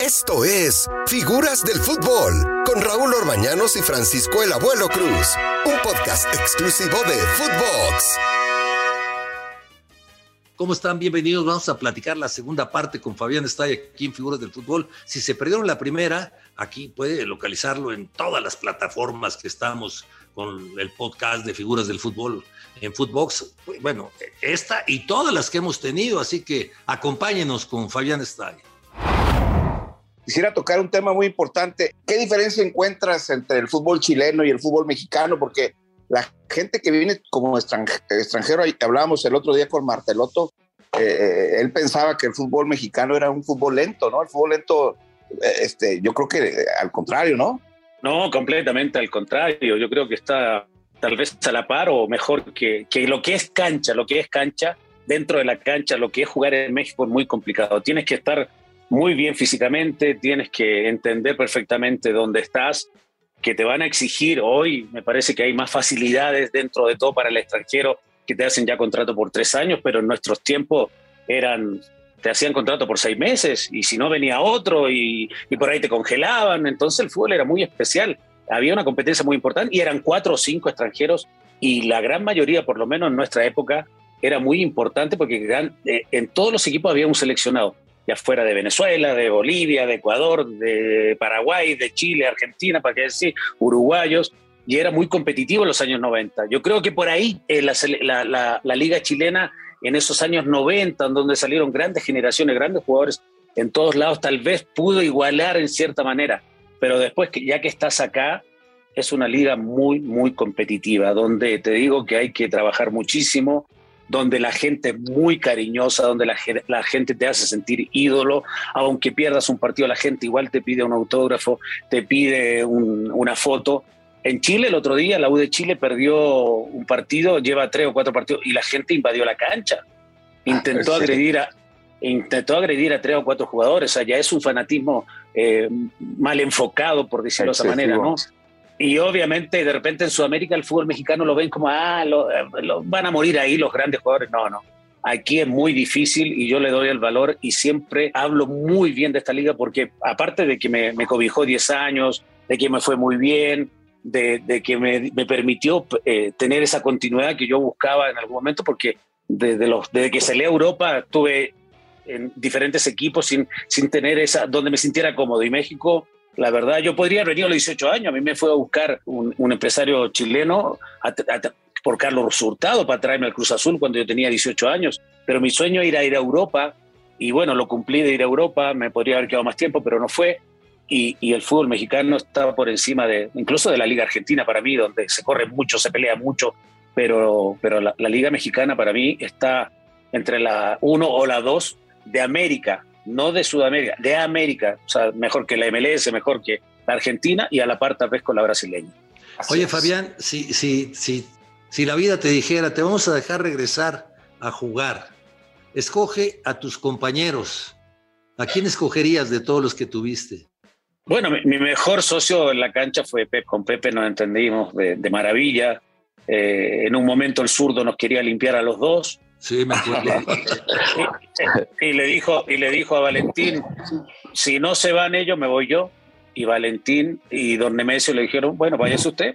Esto es Figuras del Fútbol con Raúl Orbañanos y Francisco el Abuelo Cruz, un podcast exclusivo de Footbox. ¿Cómo están? Bienvenidos. Vamos a platicar la segunda parte con Fabián Estalla aquí en Figuras del Fútbol. Si se perdieron la primera, aquí puede localizarlo en todas las plataformas que estamos con el podcast de Figuras del Fútbol en Footbox. Bueno, esta y todas las que hemos tenido, así que acompáñenos con Fabián Estalla. Quisiera tocar un tema muy importante. ¿Qué diferencia encuentras entre el fútbol chileno y el fútbol mexicano? Porque la gente que viene como extranjero, hablábamos el otro día con Marteloto, eh, eh, él pensaba que el fútbol mexicano era un fútbol lento, ¿no? El fútbol lento, eh, este, yo creo que al contrario, ¿no? No, completamente al contrario. Yo creo que está tal vez a la par o mejor que, que lo que es cancha, lo que es cancha, dentro de la cancha, lo que es jugar en México es muy complicado. Tienes que estar muy bien físicamente, tienes que entender perfectamente dónde estás, que te van a exigir hoy, me parece que hay más facilidades dentro de todo para el extranjero que te hacen ya contrato por tres años, pero en nuestros tiempos eran, te hacían contrato por seis meses y si no venía otro y, por ahí te congelaban, entonces el fútbol era muy especial, había una competencia muy importante y eran cuatro o cinco extranjeros y la gran mayoría, por lo menos en nuestra época, era muy importante porque eh, en todos los equipos había un seleccionado ya fuera de Venezuela, de Bolivia, de Ecuador, de Paraguay, de Chile, Argentina, para qué decir, uruguayos, y era muy competitivo en los años 90. Yo creo que por ahí eh, la, la, liga chilena en esos años 90, en donde salieron grandes generaciones, grandes jugadores en todos lados, tal vez pudo igualar en cierta manera, pero después, que ya que estás acá, es una liga muy, muy competitiva, donde te digo que hay que trabajar muchísimo, donde la gente es muy cariñosa, donde la, gente te hace sentir ídolo, aunque pierdas un partido, la gente igual te pide un autógrafo, te pide una foto. En Chile el otro día, la U de Chile perdió un partido, lleva tres o cuatro partidos y la gente invadió la cancha. Ah, intentó agredir a, intentó agredir a tres o cuatro jugadores. O sea, ya es un fanatismo eh, mal enfocado, por decirlo de esa manera, ¿no? Y obviamente de repente en Sudamérica el fútbol mexicano lo ven como, ah, lo, van a morir ahí los grandes jugadores. No, no. Aquí es muy difícil y yo le doy el valor y siempre hablo muy bien de esta liga porque aparte de que me, cobijó 10 años, de que me fue muy bien, de, que me, permitió eh, tener esa continuidad que yo buscaba en algún momento porque desde, los, desde que salí a Europa estuve en diferentes equipos sin, sin tener esa, donde me sintiera cómodo y México la verdad, yo podría haber venido a los 18 años. A mí me fue a buscar un, empresario chileno por Carlos Hurtado para traerme al Cruz Azul cuando yo tenía 18 años. Pero mi sueño era ir a Europa y bueno, lo cumplí de ir a Europa. Me podría haber quedado más tiempo, pero no fue. Y, el fútbol mexicano está por encima de, incluso de la Liga Argentina para mí, donde se corre mucho, se pelea mucho, pero, pero la, la Liga Mexicana para mí está entre la 1 o la 2 de América no de Sudamérica, de América, o sea, mejor que la MLS, mejor que la Argentina y a la par tal vez con la brasileña. Oye, Fabián, si, si, si, si la vida te dijera, te vamos a dejar regresar a jugar, escoge a tus compañeros. ¿A quién escogerías de todos los que tuviste? Bueno, mi, mejor socio en la cancha fue Pepe. Con Pepe nos entendimos de, maravilla. Eh, en un momento el zurdo nos quería limpiar a los dos. Sí, me acuerdo. y, le dijo, y le dijo a Valentín, si no se van ellos, me voy yo. Y Valentín y don Nemesio le dijeron, bueno, váyase usted.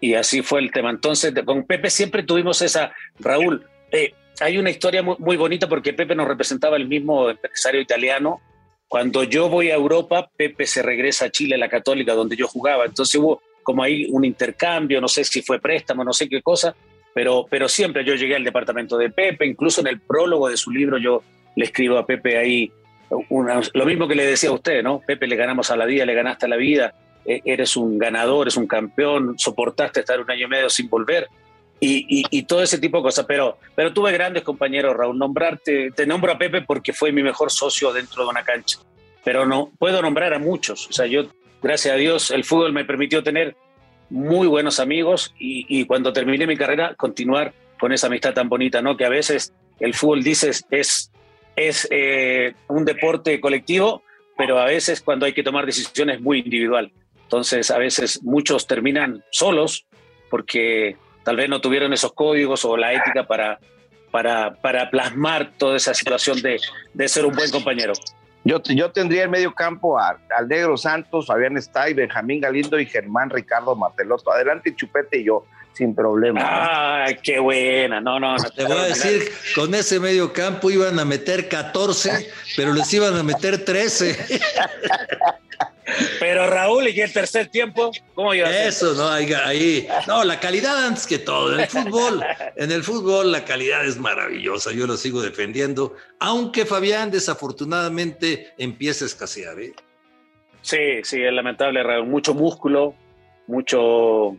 Y así fue el tema. Entonces, con Pepe siempre tuvimos esa, Raúl, eh, hay una historia muy, muy, bonita porque Pepe nos representaba el mismo empresario italiano. Cuando yo voy a Europa, Pepe se regresa a Chile, a la Católica, donde yo jugaba. Entonces hubo como ahí un intercambio, no sé si fue préstamo, no sé qué cosa, pero, pero siempre yo llegué al departamento de Pepe, incluso en el prólogo de su libro yo le escribo a Pepe ahí lo mismo que le decía a usted, ¿no? Pepe, le ganamos a la vida, le ganaste a la vida, e, eres un ganador, eres un campeón, soportaste estar un año y medio sin volver. Y, y, todo ese tipo de cosas. Pero, pero tuve grandes compañeros, Raúl. Nombrarte, te nombro a Pepe porque fue mi mejor socio dentro de una cancha. Pero no puedo nombrar a muchos. O sea, yo, gracias a Dios, el fútbol me permitió tener muy buenos amigos y, cuando terminé mi carrera continuar con esa amistad tan bonita, ¿no? Que a veces el fútbol, dices, es, es eh, un deporte colectivo, pero a veces cuando hay que tomar decisiones es muy individual. Entonces, a veces muchos terminan solos porque tal vez no tuvieron esos códigos o la ética para, para, para plasmar toda esa situación de, de ser un buen compañero. Yo, yo tendría el medio campo al Negro Santos, Fabián Estay, Benjamín Galindo y Germán Ricardo Mateloto. Adelante, Chupete y yo sin problema. Ah, qué buena. No, no, Te voy a decir, con ese medio campo iban a meter 14, pero les iban a meter 13. Pero Raúl, ¿y el tercer tiempo? ¿Cómo iba a Eso, no, ahí, no, la calidad antes que todo. En el fútbol, en el fútbol la calidad es maravillosa, yo lo sigo defendiendo, aunque Fabián desafortunadamente empieza a escasear. ¿eh? Sí, sí, es lamentable, Raúl. Mucho músculo, mucho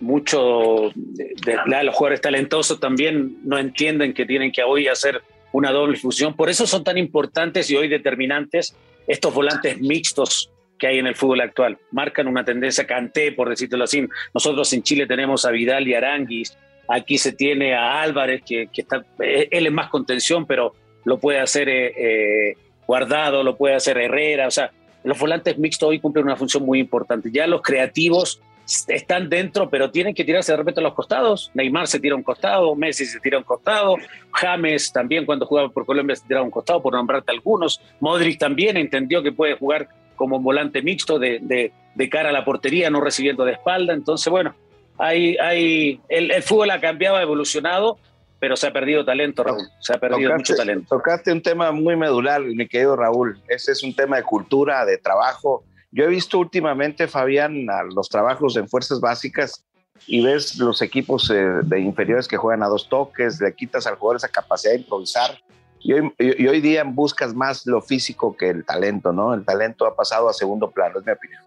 mucho de, los jugadores talentosos también no entienden que tienen que hoy hacer una doble fusión. Por eso son tan importantes y hoy determinantes estos volantes mixtos que hay en el fútbol actual. Marcan una tendencia canté, por decirlo así. Nosotros en Chile tenemos a Vidal y Aranguis. Aquí se tiene a Álvarez, que, está, eh, él es más contención, pero lo puede hacer eh, eh, Guardado, lo puede hacer Herrera. O sea, los volantes mixtos hoy cumplen una función muy importante. Ya los creativos están dentro, pero tienen que tirarse de repente a los costados. Neymar se tira a un costado, Messi se tira a un costado, James también cuando jugaba por Colombia se tira a un costado, por nombrarte algunos. Modric también entendió que puede jugar como volante mixto de, cara a la portería, no recibiendo de espalda. Entonces, bueno, hay, hay, el, fútbol ha cambiado, ha evolucionado, pero se ha perdido talento, Raúl. Se ha perdido mucho talento. Tocaste un tema muy medular, mi querido Raúl. Ese es un tema de cultura, de trabajo yo he visto últimamente, Fabián, los trabajos en fuerzas básicas y ves los equipos eh, de inferiores que juegan a dos toques, le quitas al jugador esa capacidad de improvisar. Y hoy, y hoy, día buscas más lo físico que el talento, ¿no? El talento ha pasado a segundo plano, es mi opinión.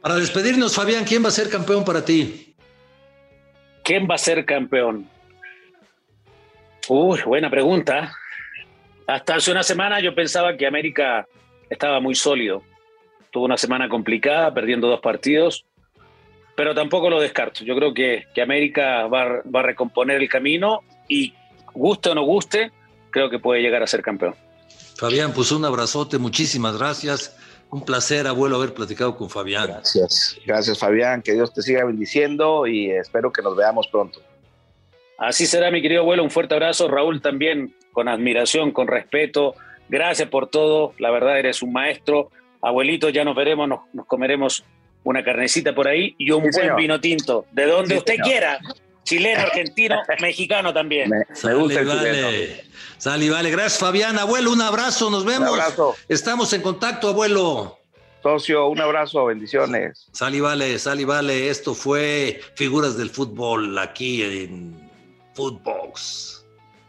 Para despedirnos, Fabián, ¿quién va a ser campeón para ti? ¿Quién va a ser campeón? Uy, buena pregunta. Hasta hace una semana yo pensaba que América estaba muy sólido tuvo una semana complicada, perdiendo dos partidos, pero tampoco lo descarto. Yo creo que, que América va, va, a recomponer el camino y guste o no guste, creo que puede llegar a ser campeón. Fabián, pues un abrazote, muchísimas gracias. Un placer, abuelo, haber platicado con Fabián. Gracias, gracias Fabián, que Dios te siga bendiciendo y espero que nos veamos pronto. Así será, mi querido abuelo, un fuerte abrazo. Raúl también, con admiración, con respeto. Gracias por todo, la verdad eres un maestro abuelito, ya nos veremos, nos, comeremos una carnecita por ahí y un buen vino tinto, de donde usted quiera. Chileno, argentino, mexicano también. Me, gusta el vale. Sal y vale. Gracias, Fabián. Abuelo, un abrazo, nos vemos. Un abrazo. Estamos en contacto, abuelo. Socio, un abrazo, bendiciones. Sal y vale, sal y vale. Esto fue Figuras del Fútbol aquí en Footbox.